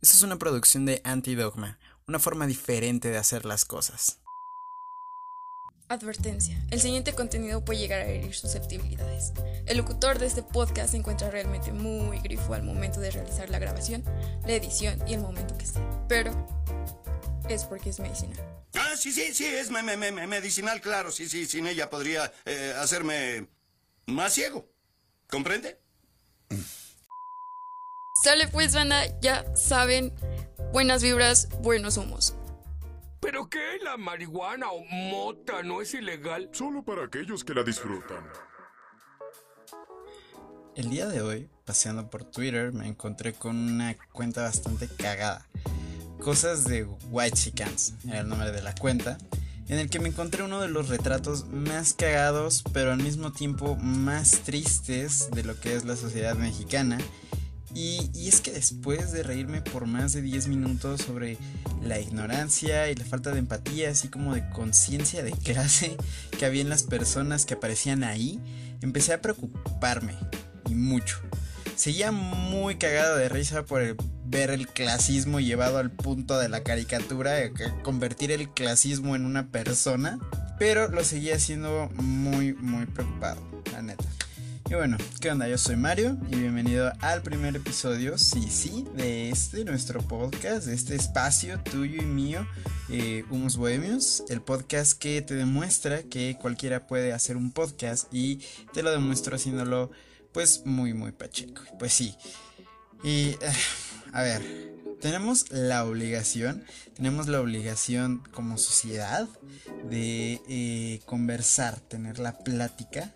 Esta es una producción de Antidogma, una forma diferente de hacer las cosas. Advertencia. El siguiente contenido puede llegar a herir susceptibilidades. El locutor de este podcast se encuentra realmente muy grifo al momento de realizar la grabación, la edición y el momento que esté. Pero es porque es medicinal. Ah, sí, sí, sí, es me- me- me- medicinal, claro. Sí, sí, sin ella podría eh, hacerme más ciego. ¿Comprende? Sale pues, banda, ya saben, buenas vibras, buenos humos. ¿Pero qué? ¿La marihuana o mota no es ilegal? Solo para aquellos que la disfrutan. El día de hoy, paseando por Twitter, me encontré con una cuenta bastante cagada. Cosas de White era el nombre de la cuenta, en el que me encontré uno de los retratos más cagados, pero al mismo tiempo más tristes de lo que es la sociedad mexicana. Y, es que después de reírme por más de 10 minutos sobre la ignorancia y la falta de empatía, así como de conciencia de clase que había en las personas que aparecían ahí, empecé a preocuparme y mucho. Seguía muy cagado de risa por el- ver el clasismo llevado al punto de la caricatura, eh, convertir el clasismo en una persona, pero lo seguía haciendo muy, muy preocupado, la neta. Y bueno, ¿qué onda? Yo soy Mario y bienvenido al primer episodio, sí, sí, de este, nuestro podcast, de este espacio tuyo y mío, eh, Humus Bohemios, el podcast que te demuestra que cualquiera puede hacer un podcast y te lo demuestro haciéndolo pues muy, muy pacheco. Pues sí. Y, eh, a ver, tenemos la obligación, tenemos la obligación como sociedad de eh, conversar, tener la plática,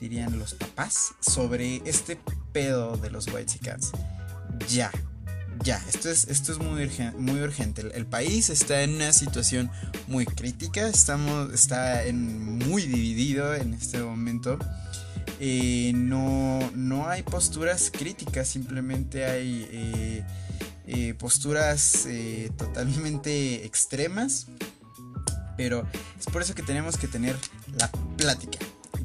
dirían los papás, sobre este pedo de los White Cats. Ya, ya, esto es, esto es muy, urgen- muy urgente. El, país está en una situación muy crítica, estamos, está en, muy dividido en este momento. Eh, no, no hay posturas críticas, simplemente hay eh, eh, posturas totalmente extremas. Pero es por eso que tenemos que tener la plática.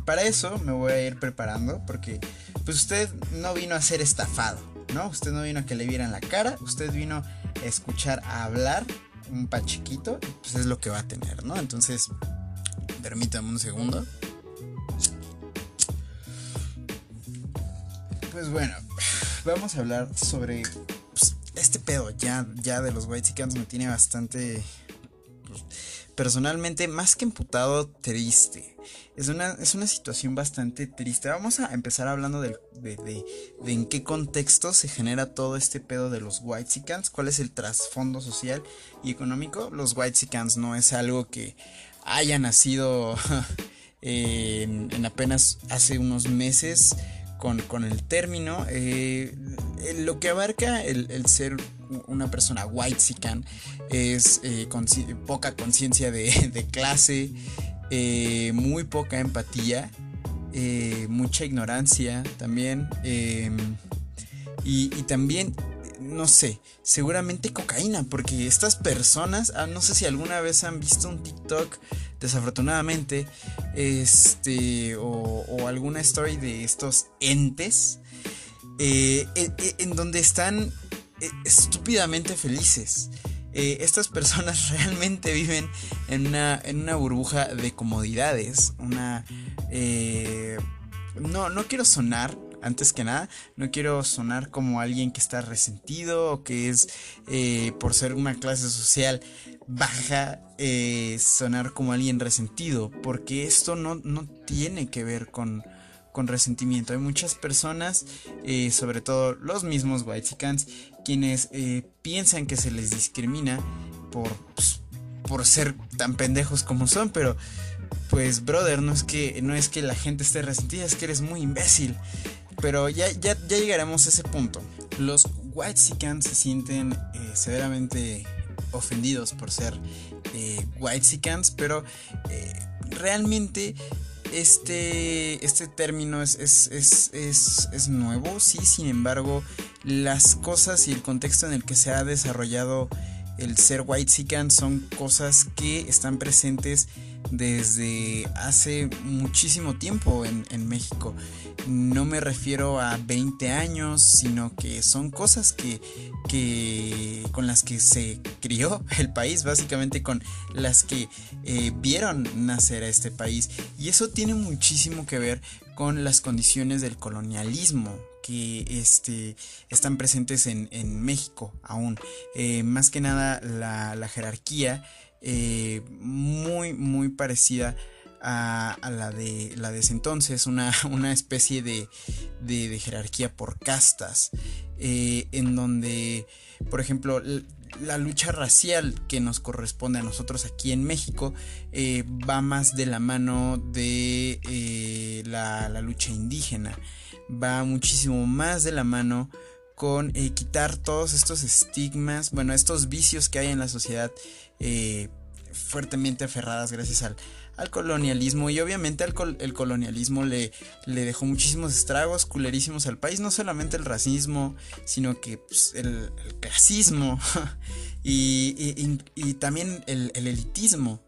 Para eso me voy a ir preparando porque pues usted no vino a ser estafado, ¿no? Usted no vino a que le vieran la cara, usted vino a escuchar a hablar un pachiquito, pues es lo que va a tener, ¿no? Entonces, permítame un segundo. Pues bueno, vamos a hablar sobre pues, este pedo ya, ya de los White me tiene bastante personalmente más que emputado triste. Es una, es una situación bastante triste. Vamos a empezar hablando de, de- de en qué contexto se genera todo este pedo de los White cuál es el trasfondo social y económico. Los White no es algo que haya nacido en, en apenas hace unos meses con, con el término. eh, lo que abarca el, el ser una persona white es eh, poca conciencia de, de clase, eh, muy poca empatía, mucha ignorancia también. y también, no sé, seguramente cocaína, porque estas personas, ah, no sé si alguna vez han visto un TikTok, desafortunadamente, este, o, alguna story de estos entes, eh, en, donde están eh, estúpidamente felices. Eh, estas personas realmente viven en una, en una burbuja de comodidades, una... no, no quiero sonar, antes que nada, no quiero sonar como alguien que está resentido o que es eh, por ser una clase social baja, eh, sonar como alguien resentido, porque esto no, no tiene que ver con, con resentimiento. Hay muchas personas, eh, sobre todo los mismos whitexicans, quienes eh, piensan que se les discrimina por, pues, por ser tan pendejos como son, pero pues brother, no es que no es que la gente esté resentida, es que eres muy imbécil. Pero ya, ya, llegaremos a ese punto. Los whitexicans se sienten eh, severamente ofendidos por ser eh, whitexicans, pero eh, realmente este, este término es, es, es, es, es nuevo, sí, sin embargo, las cosas y el contexto en el que se ha desarrollado el ser white son cosas que están presentes desde hace muchísimo tiempo en, en, México. No me refiero a 20 años, sino que son cosas que, que con las que se crió el país, básicamente con las que eh, vieron nacer a este país. Y eso tiene muchísimo que ver con las condiciones del colonialismo que este, están presentes en, en México aún. Eh, más que nada la, la jerarquía eh, muy, muy parecida a, la, de, la de ese entonces, una, una especie de, de, jerarquía por castas, eh, en donde, por ejemplo, la lucha racial que nos corresponde a nosotros aquí en México eh, va más de la mano de la, la, lucha indígena, va muchísimo más de la mano con quitar todos estos estigmas, bueno, estos vicios que hay en la sociedad eh, fuertemente aferradas gracias al, colonialismo y obviamente el colonialismo le, le, dejó muchísimos estragos culerísimos al país, no solamente el racismo, sino que pues, el, clasismo y, también el, elitismo.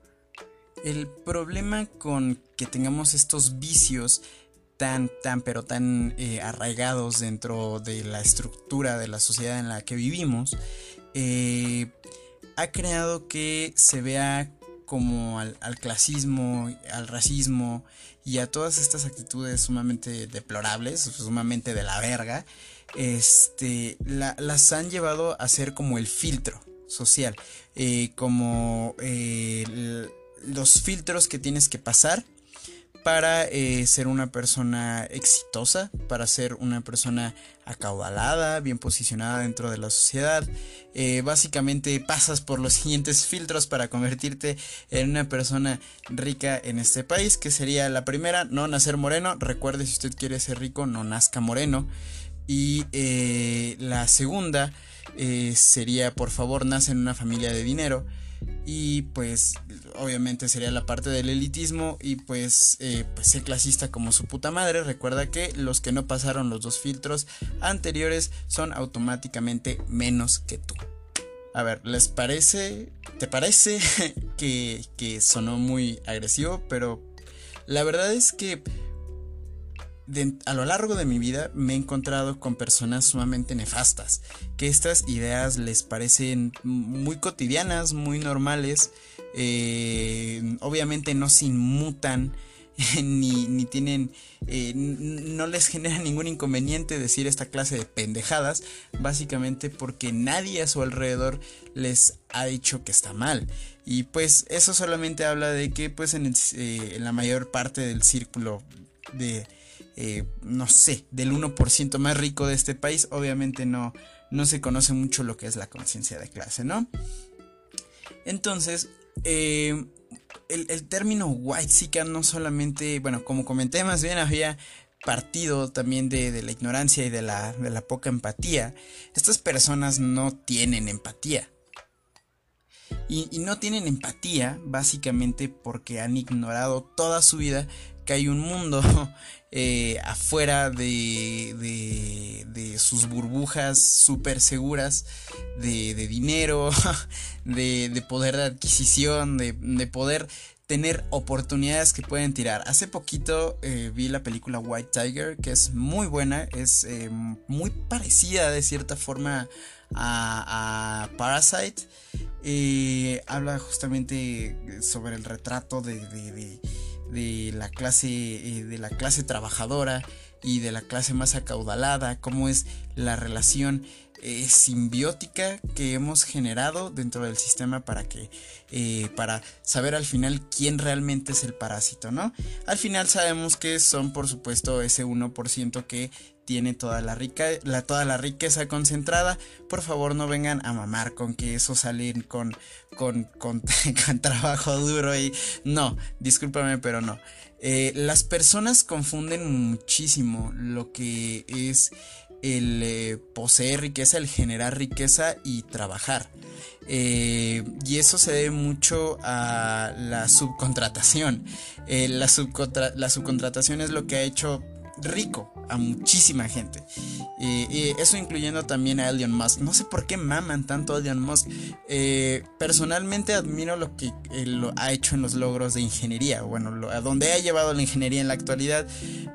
El problema con que tengamos estos vicios tan, tan, pero tan eh, arraigados dentro de la estructura de la sociedad en la que vivimos, eh, ha creado que se vea como al, clasismo, al racismo y a todas estas actitudes sumamente deplorables, sumamente de la verga, este, las han llevado a ser como el filtro social, eh, como los filtros que tienes que pasar para eh, ser una persona exitosa, para ser una persona acaudalada, bien posicionada dentro de la sociedad. Eh, básicamente pasas por los siguientes filtros para convertirte en una persona rica en este país, que sería la primera, no nacer moreno. Recuerde, si usted quiere ser rico, no nazca moreno. Y eh, la segunda sería, por favor, nace en una familia de dinero y pues obviamente sería la parte del elitismo y pues, eh, pues ser clasista como su puta madre. Recuerda que los que no pasaron los dos filtros anteriores son automáticamente menos que tú. A ver, ¿les parece? ¿Te parece que, que sonó muy agresivo? Pero la verdad es que a lo largo de mi vida me he encontrado con personas sumamente nefastas, que estas ideas les parecen muy cotidianas, muy normales, eh, obviamente no se inmutan. Ni, tienen, eh, no les genera ningún inconveniente decir esta clase de pendejadas, básicamente porque nadie a su alrededor les ha dicho que está mal. Y pues eso solamente habla de que pues en, eh, en la mayor parte del círculo de, eh, no sé, del 1% más rico de este país, obviamente no, no se conoce mucho lo que es la conciencia de clase, ¿no? Entonces, eh, el, término white no solamente, bueno, como comenté, más bien había partido también de, la ignorancia y de la, de la poca empatía. Estas personas no tienen empatía. Y, no tienen empatía básicamente porque han ignorado toda su vida que hay un mundo eh, afuera de, de, sus burbujas súper seguras de, dinero, de, poder de adquisición, de, poder tener oportunidades que pueden tirar. Hace poquito eh, vi la película White Tiger, que es muy buena, es eh, muy parecida de cierta forma a, a Parasite. habla justamente sobre el retrato de de la clase eh, de la clase trabajadora y de la clase más acaudalada, cómo es la relación eh, simbiótica que hemos generado dentro del sistema para que eh, para saber al final quién realmente es el parásito, ¿no? Al final sabemos que son por supuesto ese 1% que tiene toda la, rica, la, toda la riqueza concentrada. Por favor, no vengan a mamar con que eso salen con, con, con, trabajo duro y... No, discúlpame, pero no. Eh, las personas confunden muchísimo lo que es el eh, poseer riqueza, el generar riqueza y trabajar. Eh, y eso se debe mucho a la subcontratación. la, la subcontratación es lo que ha hecho rico a muchísima gente. Y, eso incluyendo también a Elon Musk. No sé por qué maman tanto a Elon Musk. Eh, personalmente admiro lo que lo ha hecho en los logros de ingeniería. Bueno, a donde ha llevado la ingeniería en la actualidad.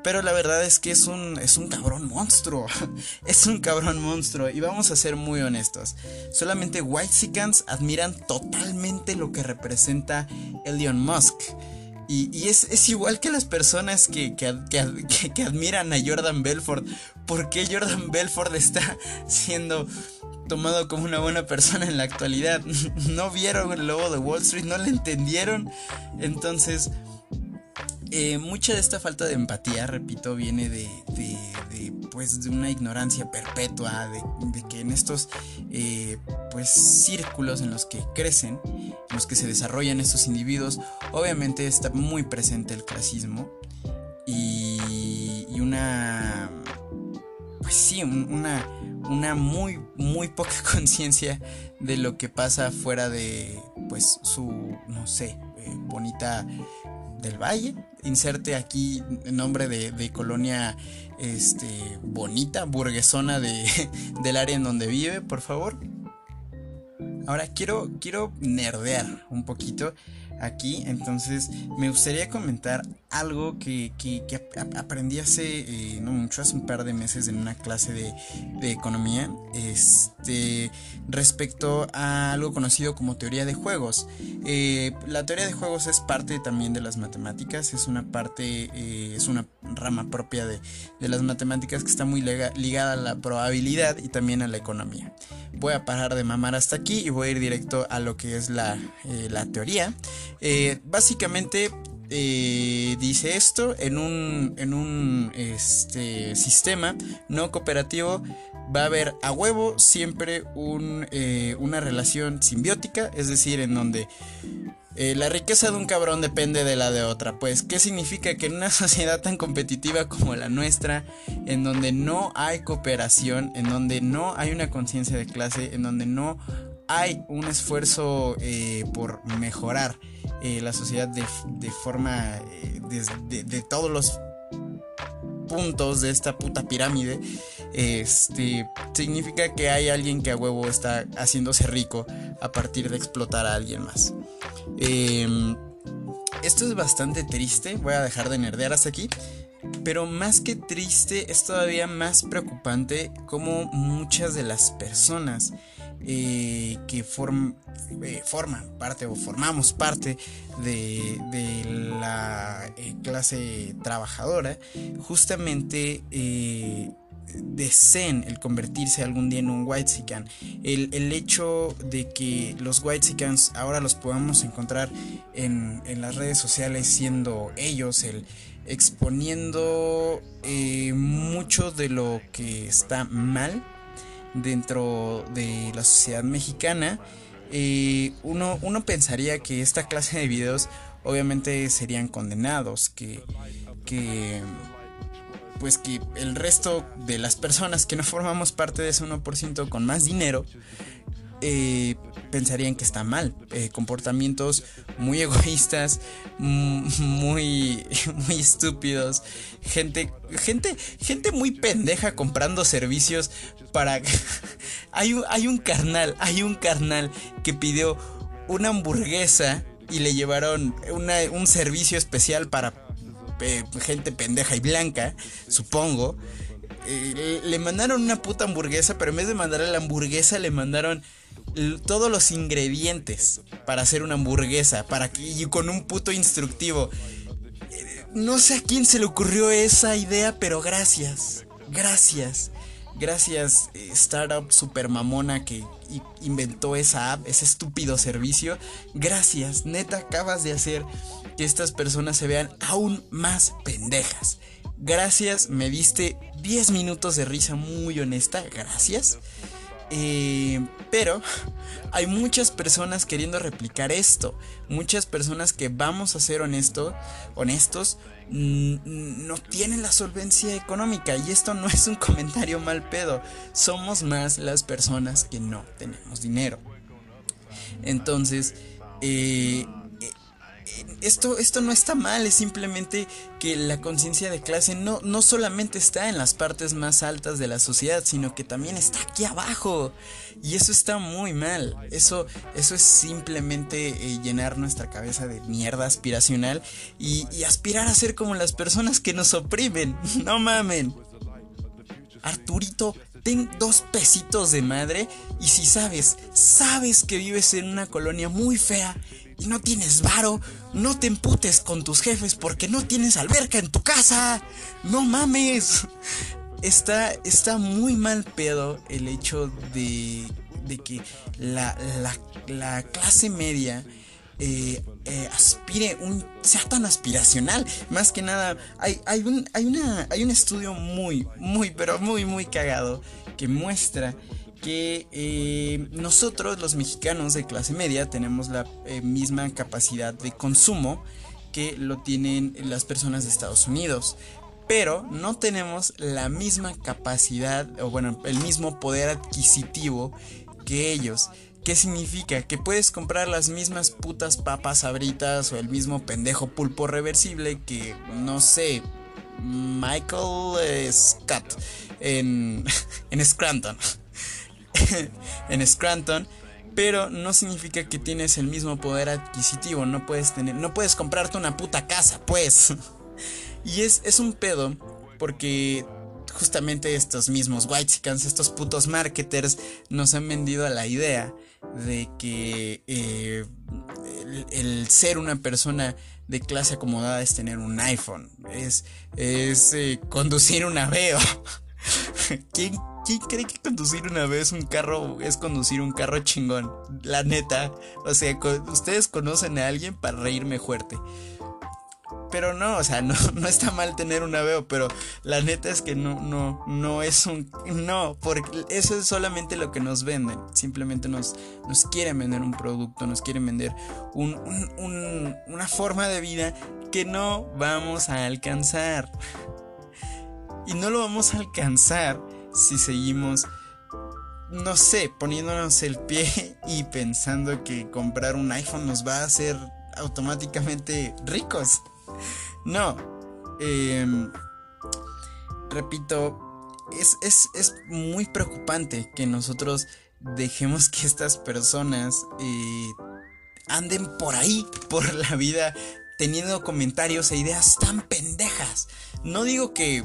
Pero la verdad es que es un, es un cabrón monstruo. es un cabrón monstruo. Y vamos a ser muy honestos. Solamente White Whitesicans admiran totalmente lo que representa Elon Musk. Y, es, igual que las personas que, que, admiran a Jordan Belfort. ¿Por qué Jordan Belfort está siendo tomado como una buena persona en la actualidad? No vieron el lobo de Wall Street, no le entendieron. Entonces, eh, mucha de esta falta de empatía, repito, viene de, pues, de una ignorancia perpetua, de, que en estos eh, pues, círculos en los que crecen, en los que se desarrollan estos individuos, obviamente está muy presente el clasismo y, una, pues sí, una, una muy, muy poca conciencia de lo que pasa fuera de, pues, su, no sé, eh, bonita del Valle. Inserte aquí el nombre de, colonia este, bonita, burguesona de, del área en donde vive, por favor. Ahora quiero, quiero nerdear un poquito aquí. Entonces me gustaría comentar algo que, aprendí hace eh, no mucho, hace un par de meses en una clase de, economía. Este, respecto a algo conocido como teoría de juegos. Eh, la teoría de juegos es parte también de las matemáticas. Es una parte, eh, es una rama propia de, las matemáticas que está muy ligada a la probabilidad y también a la economía. Voy a parar de mamar hasta aquí y voy a ir directo a lo que es la, la teoría. Eh, básicamente eh, dice esto en un, en un este, sistema no cooperativo va a haber a huevo siempre un, eh, una relación simbiótica, es decir, en donde la riqueza de un cabrón depende de la de otra. Pues, ¿qué significa que en una sociedad tan competitiva como la nuestra, en donde no hay cooperación, en donde no hay una conciencia de clase, en donde no hay un esfuerzo por mejorar, eh, la sociedad de, forma eh, de, todos los puntos de esta puta pirámide, este, significa que hay alguien que a huevo está haciéndose rico a partir de explotar a alguien más. Em, esto es bastante triste, voy a dejar de nerdear hasta aquí. Pero más que triste, es todavía más preocupante como muchas de las personas eh, que eh, forman parte o formamos parte de, la eh, clase trabajadora, justamente deseen el convertirse algún día en un white el, el, hecho de que los white ahora los podamos encontrar en, en, las redes sociales siendo ellos el exponiendo mucho de lo que está mal dentro de la sociedad mexicana, eh, uno, uno pensaría que esta clase de videos obviamente serían condenados, que, que pues que el resto de las personas que no formamos parte de ese 1% con más dinero eh, pensarían que está mal. Eh, comportamientos muy egoístas, muy, muy estúpidos. Gente, gente, gente muy pendeja comprando servicios para... hay, un, hay un carnal, hay un carnal que pidió una hamburguesa y le llevaron un servicio especial para eh, gente pendeja y blanca, supongo. le mandaron una puta hamburguesa, pero en vez de mandarle la hamburguesa le mandaron todos los ingredientes para hacer una hamburguesa, para que, y con un puto instructivo. Eh, no sé a quién se le ocurrió esa idea, pero gracias, gracias. Gracias, eh, startup super mamona que inventó esa app, ese estúpido servicio. Gracias, neta, acabas de hacer que estas personas se vean aún más pendejas. Gracias, me diste 10 minutos de risa muy honesta, gracias. Eh, pero hay muchas personas queriendo replicar esto. Muchas personas que vamos a ser honesto, honestos, no tienen la solvencia económica. Y esto no es un comentario mal pedo. Somos más las personas que no tenemos dinero. Entonces, eh, esto, esto no está mal, es simplemente que la conciencia de clase no, no solamente está en las partes más altas de la sociedad, sino que también está aquí abajo. Y eso está muy mal. Eso, eso es simplemente eh, llenar nuestra cabeza de mierda aspiracional y, y aspirar a ser como las personas que nos oprimen. No mamen. Arturito, ten dos pesitos de madre y si sabes, sabes que vives en una colonia muy fea no tienes varo, no te emputes con tus jefes porque no tienes alberca en tu casa. No mames. Está, está muy mal pedo el hecho de, de que la, la, la clase media eh, eh, aspire un sea tan aspiracional más que nada hay, hay un hay una hay un estudio muy muy pero muy muy cagado que muestra que eh, nosotros los mexicanos de clase media tenemos la eh, misma capacidad de consumo que lo tienen las personas de Estados Unidos pero no tenemos la misma capacidad o bueno el mismo poder adquisitivo que ellos ¿Qué significa? Que puedes comprar las mismas putas papas abritas o el mismo pendejo pulpo reversible que, no sé, Michael Scott en, en Scranton. en Scranton. Pero no significa que tienes el mismo poder adquisitivo. No puedes tener. No puedes comprarte una puta casa, pues. y es, es un pedo. Porque justamente estos mismos whitesicans, estos putos marketers, nos han vendido la idea de que eh, el, ser una persona de clase acomodada es tener un iPhone, es, es eh, conducir un Aveo. ¿Quién, ¿Quién cree que conducir una vez un carro es conducir un carro chingón? La neta. O sea, ustedes conocen a alguien para reírme fuerte. Pero no, o sea, no, no está mal tener un Aveo, pero la neta es que no, no, no es un... No, porque eso es solamente lo que nos venden. Simplemente nos, nos quieren vender un producto, nos quieren vender un, un, una forma de vida que no vamos a alcanzar. Y no lo vamos a alcanzar si seguimos no sé, poniéndonos el pie y pensando que comprar un iPhone nos va a hacer automáticamente ricos. No. Em, repito, es, muy preocupante que nosotros dejemos que estas personas eh, anden por ahí, por la vida, teniendo comentarios e ideas tan pendejas. No digo que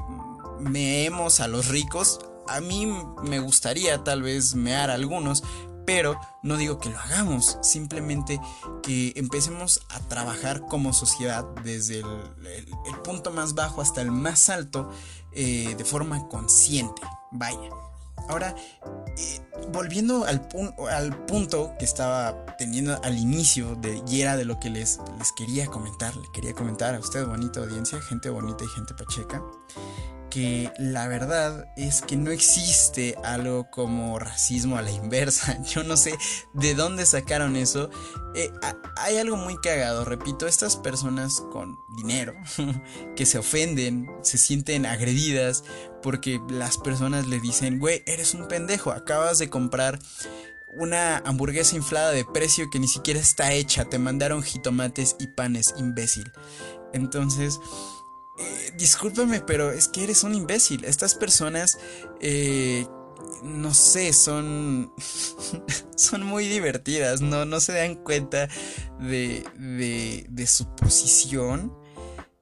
meemos a los ricos, a mí me gustaría tal vez mear a algunos, pero no digo que lo hagamos, simplemente que empecemos a trabajar como sociedad desde el, punto más bajo hasta el más alto eh, de forma consciente. Vaya. Ahora, eh, volviendo al, al, punto que estaba teniendo al inicio de, y era de lo que les, les quería comentar, le quería comentar a usted, bonita audiencia, gente bonita y gente pacheca que la verdad es que no existe algo como racismo a la inversa. Yo no sé de dónde sacaron eso. Eh, hay algo muy cagado, repito, estas personas con dinero que se ofenden, se sienten agredidas porque las personas le dicen, güey, eres un pendejo, acabas de comprar una hamburguesa inflada de precio que ni siquiera está hecha, te mandaron jitomates y panes, imbécil. Entonces eh, discúlpame, pero es que eres un imbécil. Estas personas, eh, no sé, son, son muy divertidas, ¿no? No se dan cuenta de, de, de su posición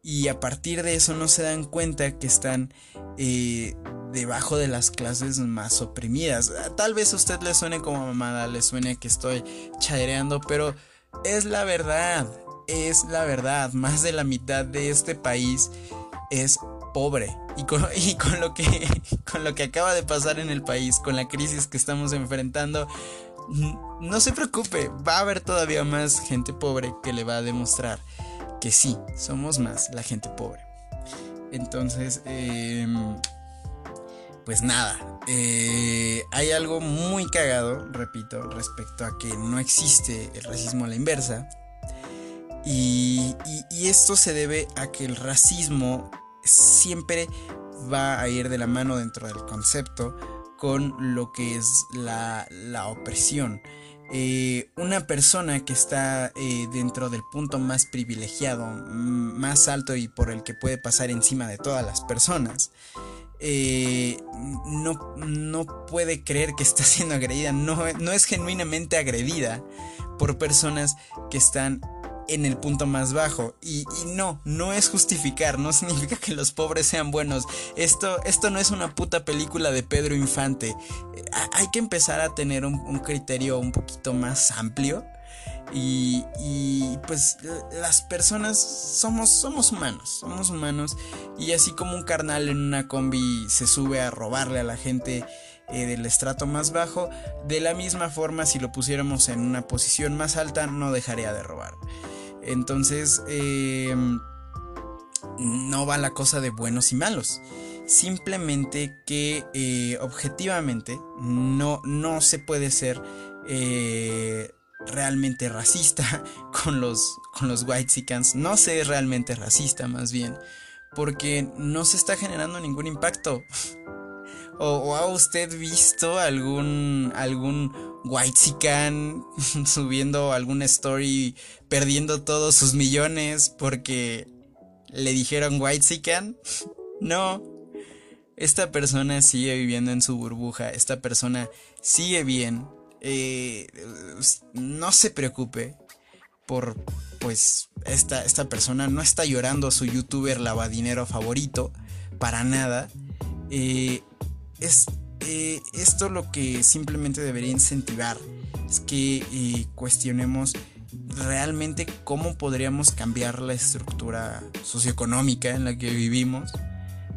y a partir de eso no se dan cuenta que están eh, debajo de las clases más oprimidas. Tal vez a usted le suene como mamada, le suene que estoy chadereando, pero es la verdad es la verdad, más de la mitad de este país es pobre. Y con, lo que, con lo que acaba de pasar en el país, con la crisis que estamos enfrentando, no se preocupe, va a haber todavía más gente pobre que le va a demostrar que sí, somos más la gente pobre. Entonces, em, pues nada, eh, hay algo muy cagado, repito, respecto a que no existe el racismo a la inversa. Y, esto se debe a que el racismo siempre va a ir de la mano dentro del concepto con lo que es la, opresión. eh, una persona que está eh, dentro del punto más privilegiado, más alto y por el que puede pasar encima de todas las personas, eh, no, no, puede creer que está siendo agredida, no, no es genuinamente agredida por personas que están en el punto más bajo. Y, no, no es justificar, no significa que los pobres sean buenos. Esto, esto no es una puta película de Pedro Infante. hay que empezar a tener un, criterio un poquito más amplio. Y, y, pues las personas somos, somos humanos, somos humanos. Y así como un carnal en una combi se sube a robarle a la gente eh, del estrato más bajo, de la misma forma si lo pusiéramos en una posición más alta no dejaría de robar. Entonces, eh, no va la cosa de buenos y malos. Simplemente que eh, objetivamente no, no se puede ser realmente racista con los, con los white No se realmente racista más bien. Porque no se está generando ningún impacto. ¿O, ha usted visto algún, algún white subiendo alguna story perdiendo todos sus millones porque le dijeron white No. Esta persona sigue viviendo en su burbuja. Esta persona sigue bien. Eh, no se preocupe por pues esta, esta persona no está llorando a su youtuber lavadinero favorito para nada. Eh, es eh, esto lo que simplemente debería incentivar es que eh, cuestionemos realmente cómo podríamos cambiar la estructura socioeconómica en la que vivimos.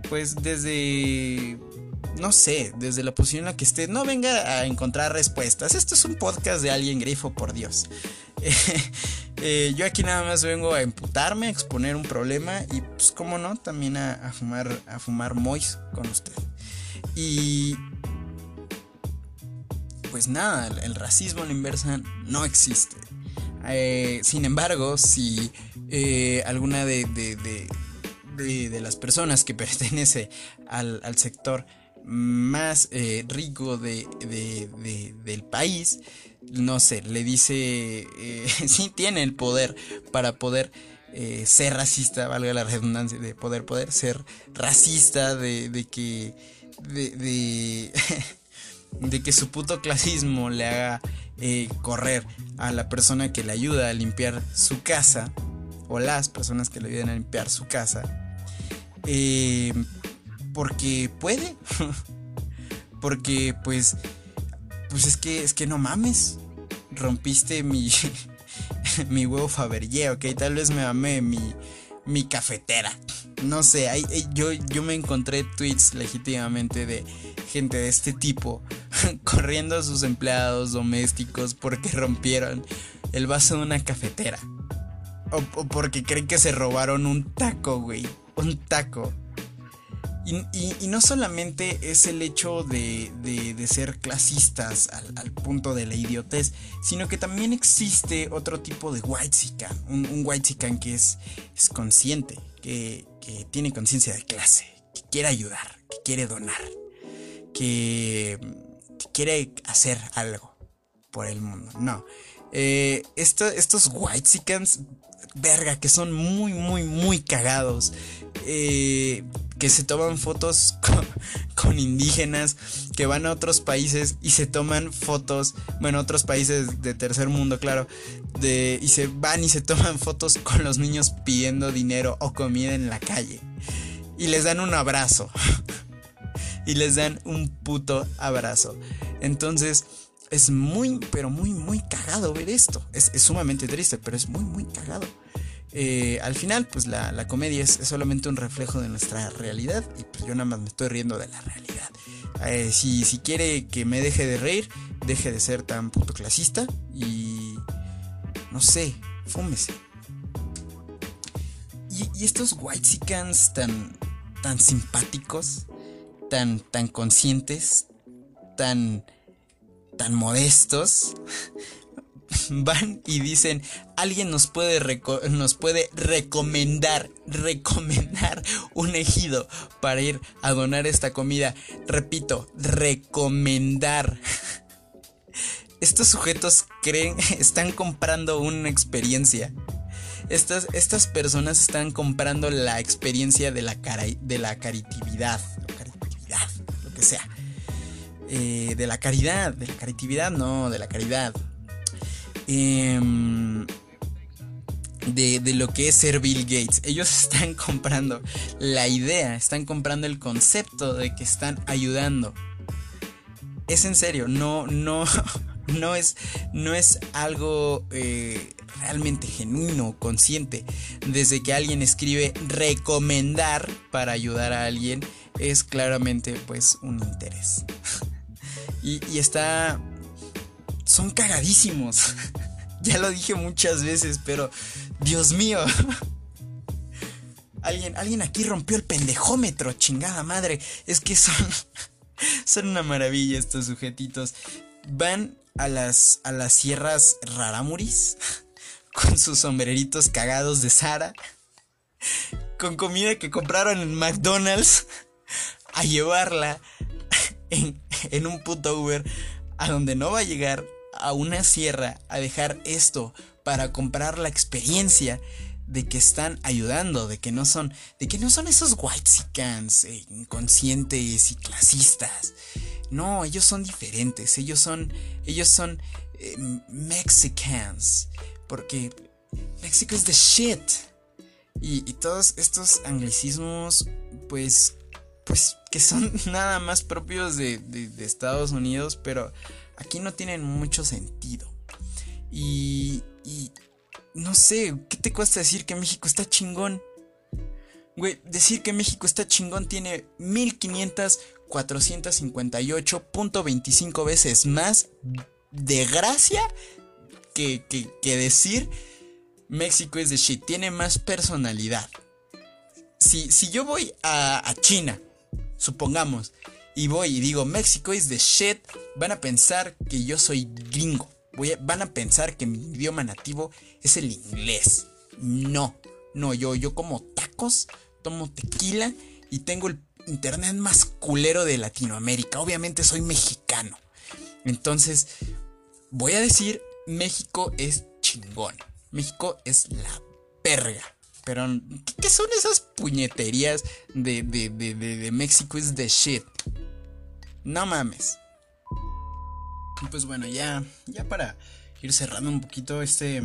Pues desde, no sé, desde la posición en la que esté, no venga a encontrar respuestas. Esto es un podcast de alguien grifo, por Dios. Eh, yo aquí nada más vengo a emputarme, a exponer un problema y pues cómo no, también a, a fumar, a fumar mois con usted. Y pues nada, el racismo a la inversa no existe. Eh, sin embargo, si eh, alguna de, de, las personas que pertenece al, sector más eh, rico de, del país, no sé, le dice, sí tiene el poder para poder ser racista, valga la redundancia, de poder, poder ser racista, de, que de, de, que su puto clasismo le haga eh, correr a la persona que le ayuda a limpiar su casa, o las personas que le ayudan a limpiar su casa, eh, porque puede, porque pues, pues es que, es que no mames, rompiste mi, mi huevo Fabergé, ok, tal vez me amé mi, mi cafetera no sé, yo, yo me encontré tweets legítimamente de gente de este tipo corriendo a sus empleados domésticos porque rompieron el vaso de una cafetera. O, porque creen que se robaron un taco, güey. Un taco. Y, no solamente es el hecho de, de, ser clasistas al, punto de la idiotez, sino que también existe otro tipo de white un, un white que es, es consciente, que, que tiene conciencia de clase, que quiere ayudar, que quiere donar, que, quiere hacer algo por el mundo. No. Eh, estos white chickens, verga, que son muy, muy, muy cagados. Eh, que se toman fotos con, indígenas, que van a otros países y se toman fotos, bueno, otros países de tercer mundo, claro, y se van y se toman fotos con los niños pidiendo dinero o comida en la calle. Y les dan un abrazo. y les dan un puto abrazo. Entonces, es muy, pero muy, muy cagado ver esto. Es, es sumamente triste, pero es muy, muy cagado. Eh, al final, pues la, comedia es, solamente un reflejo de nuestra realidad y pues yo nada más me estoy riendo de la realidad. Eh, si, si quiere que me deje de reír, deje de ser tan puto clasista y no sé, fúmese. Y, estos white tan, tan simpáticos, tan, tan conscientes, tan, tan modestos, van y dicen, alguien nos puede, nos puede recomendar, recomendar un ejido para ir a donar esta comida. Repito, recomendar. estos sujetos creen, están comprando una experiencia. Estas, estas personas están comprando la experiencia de la, de la caritividad, caritividad, lo que sea. Eh, de la caridad, de la caritividad, no, de la caridad. Em, de, de, lo que es ser Bill Gates. Ellos están comprando la idea, están comprando el concepto de que están ayudando. Es en serio, no, no, no es, no es algo eh, realmente genuino, consciente. Desde que alguien escribe recomendar para ayudar a alguien, es claramente pues un interés. y, y está... Son cagadísimos. ya lo dije muchas veces, pero Dios mío. alguien, alguien aquí rompió el pendejómetro, chingada madre. Es que son, son una maravilla estos sujetitos. Van a las, a las sierras Raramuris con sus sombreritos cagados de Sara, con comida que compraron en McDonald's, a llevarla en, en un puto Uber a donde no va a llegar a una sierra a dejar esto para comprar la experiencia de que están ayudando, de que no son, de que no son esos white eh, inconscientes y clasistas. No, ellos son diferentes, ellos son, ellos son eh, Mexicans, porque México es the shit. Y, y, todos estos anglicismos, pues, pues, que son nada más propios de, de, de Estados Unidos, pero aquí no tienen mucho sentido. Y, y no sé, ¿qué te cuesta decir que México está chingón? Güey, decir que México está chingón tiene 1500, 458.25 veces más de gracia que, que, decir México es de shit. Tiene más personalidad. Si, si yo voy a, a China, supongamos, y voy y digo México es de shit, van a pensar que yo soy gringo. Van a pensar que mi idioma nativo es el inglés. No, no, yo, yo como tacos, tomo tequila y tengo el internet más culero de Latinoamérica. Obviamente soy mexicano. Entonces, voy a decir, México es chingón. México es la perga. Pero, ¿qué son esas puñeterías de, de, de, de, de México es de shit? No mames. Pues bueno, ya, ya para ir cerrando un poquito este,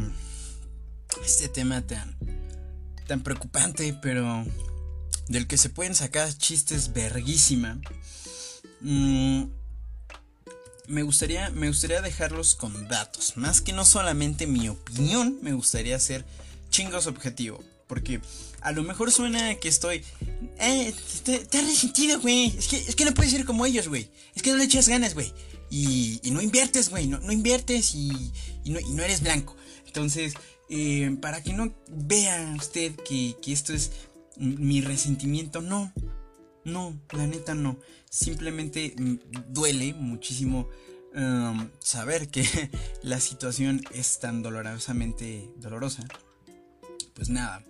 este tema tan, tan preocupante, pero del que se pueden sacar chistes verguísima. Mm, me gustaría, me gustaría dejarlos con datos. Más que no solamente mi opinión, me gustaría hacer chingos objetivo. Porque a lo mejor suena que estoy. Eh, te, te has resentido, güey. Es que, es que no puedes ser como ellos, güey. Es que no le echas ganas, güey. Y, no inviertes, güey. No, inviertes y, no, eres blanco. Entonces, eh, para que no vea usted que, que esto es mi resentimiento, no. No, la neta no. Simplemente duele muchísimo um, saber que la situación es tan dolorosamente dolorosa. Pues nada.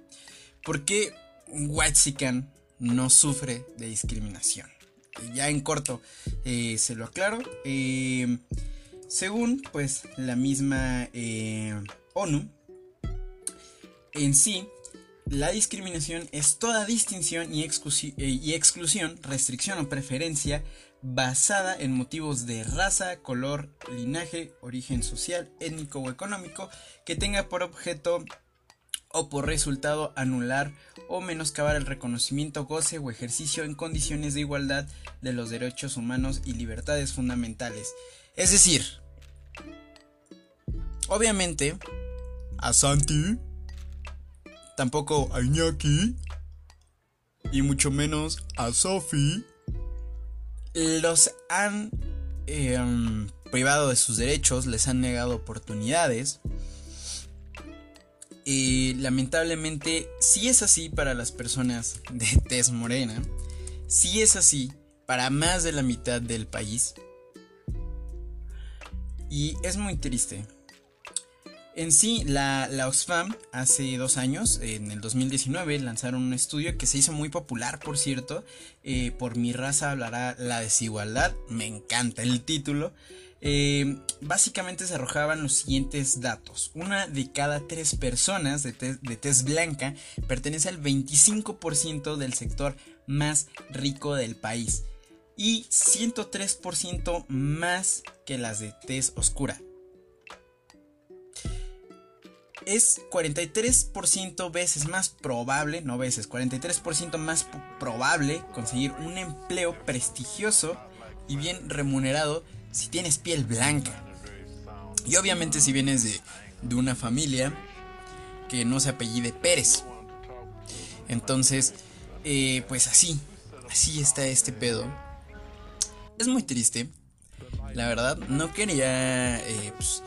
¿Por qué Whitezican no sufre de discriminación? Ya en corto eh, se lo aclaro. Eh, según pues la misma eh, ONU, en sí la discriminación es toda distinción y, y, exclusión, restricción o preferencia basada en motivos de raza, color, linaje, origen social, étnico o económico que tenga por objeto o por resultado anular o menoscabar el reconocimiento, goce o ejercicio en condiciones de igualdad de los derechos humanos y libertades fundamentales. Es decir, obviamente, a Santi tampoco a Iñaki y mucho menos a Sophie los han eh, privado de sus derechos, les han negado oportunidades. Lamentablemente, si es así para las personas de tez morena, si es así para más de la mitad del país. Y es muy triste. En sí, la, la, Oxfam hace dos años, en el 2019, lanzaron un estudio que se hizo muy popular, por cierto. Eh, por mi raza hablará la desigualdad. Me encanta el título. Eh, básicamente se arrojaban los siguientes datos. Una de cada tres personas de, de tez blanca pertenece al 25% del sector más rico del país y 103% más que las de tez oscura. Es 43% veces más probable, no veces, 43% más probable conseguir un empleo prestigioso y bien remunerado si tienes piel blanca. Y obviamente si vienes de, de una familia que no se apellide Pérez. Entonces, eh, pues así, así está este pedo. Es muy triste, la verdad. No quería eh, pues,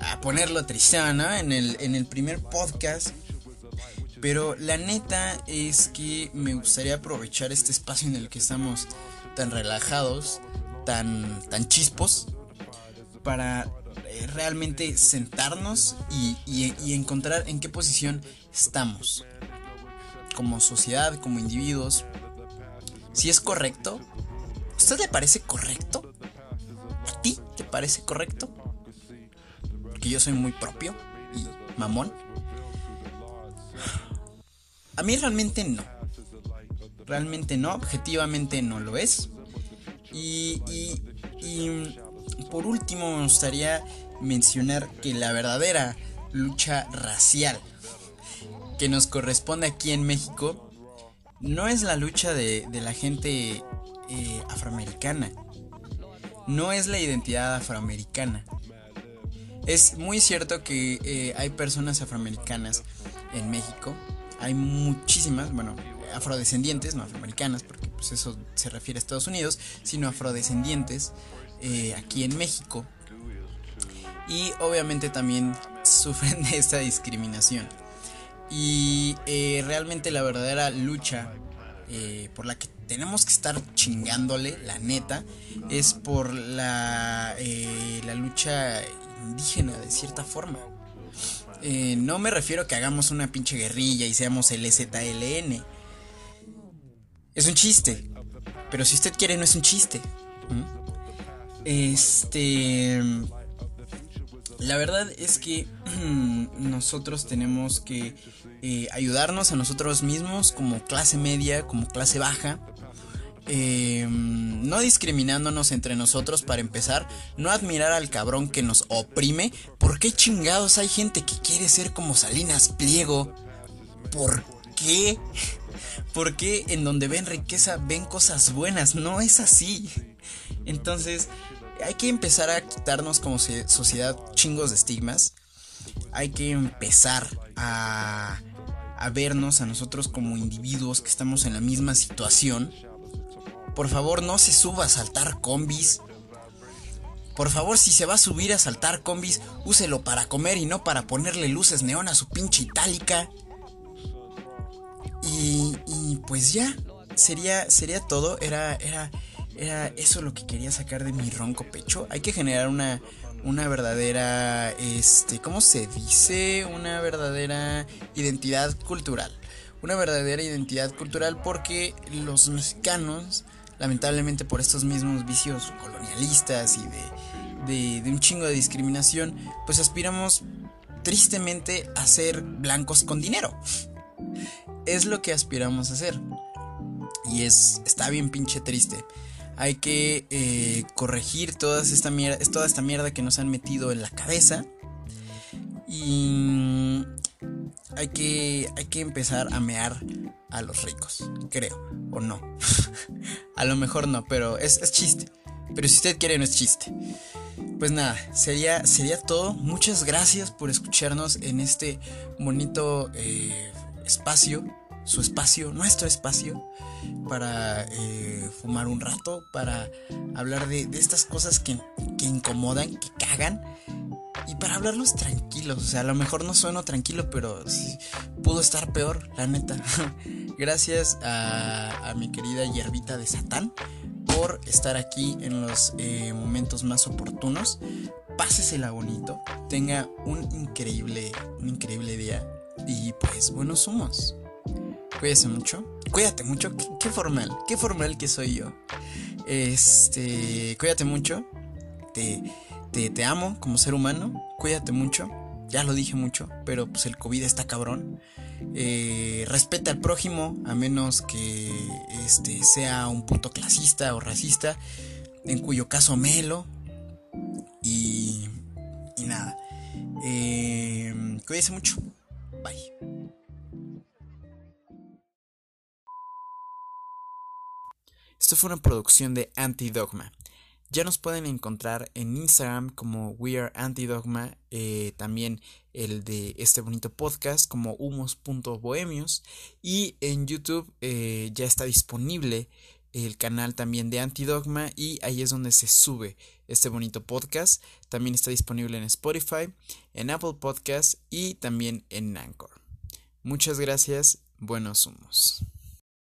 a ponerlo tristón en, el, en el primer podcast. Pero la neta es que me gustaría aprovechar este espacio en el que estamos tan relajados, tan, chispos, para eh, realmente sentarnos y, encontrar en qué posición estamos. Como sociedad, como individuos. Si es correcto. ¿A usted le parece correcto? ¿A ti te parece correcto? Porque yo soy muy propio y mamón. A mí realmente no. Realmente no, objetivamente no lo es. Y, por último me gustaría mencionar que la verdadera lucha racial que nos corresponde aquí en México no es la lucha de, de la gente eh, afroamericana. No es la identidad afroamericana. Es muy cierto que eh, hay personas afroamericanas en México. Hay muchísimas, bueno, afrodescendientes, no afroamericanas, porque pues eso se refiere a Estados Unidos, sino afrodescendientes eh, aquí en México. Y obviamente también sufren de esta discriminación. Y eh, realmente la verdadera lucha eh, por la que tenemos que estar chingándole, la neta, es por la, eh, la lucha indígena de cierta forma. No me refiero a que hagamos una pinche guerrilla y seamos el ZLN. Es un chiste. Pero si usted quiere, no es un chiste. ¿Mm? Este. La verdad es que nosotros tenemos que eh, ayudarnos a nosotros mismos como clase media, como clase baja. Eh, no discriminándonos entre nosotros para empezar, no admirar al cabrón que nos oprime. ¿Por qué chingados hay gente que quiere ser como Salinas Pliego? ¿Por qué? ¿Por qué en donde ven riqueza ven cosas buenas? No es así. Entonces, hay que empezar a quitarnos como sociedad chingos de estigmas. Hay que empezar a, a vernos a nosotros como individuos que estamos en la misma situación. Por favor, no se suba a saltar combis. Por favor, si se va a subir a saltar combis, úselo para comer y no para ponerle luces neón a su pinche itálica. Y, pues ya, sería, sería todo. Era, era, era eso lo que quería sacar de mi ronco pecho. Hay que generar una, una verdadera, este, ¿cómo se dice? Una verdadera identidad cultural. Una verdadera identidad cultural porque los mexicanos, lamentablemente por estos mismos vicios colonialistas y de, de, de un chingo de discriminación, pues aspiramos tristemente a ser blancos con dinero. Es lo que aspiramos a hacer. Y es, está bien pinche triste hay que eh, corregir toda esta, mierda, toda esta mierda que nos han metido en la cabeza. Y hay que, hay que empezar a mear a los ricos, creo, o no. a lo mejor no, pero es, es, chiste. Pero si usted quiere, no es chiste. Pues nada, sería, sería todo. Muchas gracias por escucharnos en este bonito eh, espacio, su espacio, nuestro espacio para eh, fumar un rato, para hablar de, estas cosas que, que, incomodan, que cagan. Y para hablarlos tranquilos, o sea, a lo mejor no sueno tranquilo, pero sí, pudo estar peor, la neta. Gracias a, a, mi querida hierbita de Satán por estar aquí en los eh, momentos más oportunos. Pásesela bonito, tenga un increíble, un increíble día y pues buenos humos. Cuídese mucho. Cuídate mucho. ¿Qué, formal. Qué formal que soy yo. Este. Cuídate mucho. Te, Este, te amo como ser humano, cuídate mucho, ya lo dije mucho, pero pues el COVID está cabrón. Eh, respeta al prójimo, a menos que este, sea un puto clasista o racista, en cuyo caso melo. Y, y nada, eh, cuídese mucho, bye. Esto fue una producción de Antidogma. Ya nos pueden encontrar en Instagram como We Are Antidogma, eh, también el de este bonito podcast como humos.bohemios y en YouTube eh, ya está disponible el canal también de Antidogma y ahí es donde se sube este bonito podcast. También está disponible en Spotify, en Apple Podcast y también en Anchor. Muchas gracias, buenos humos.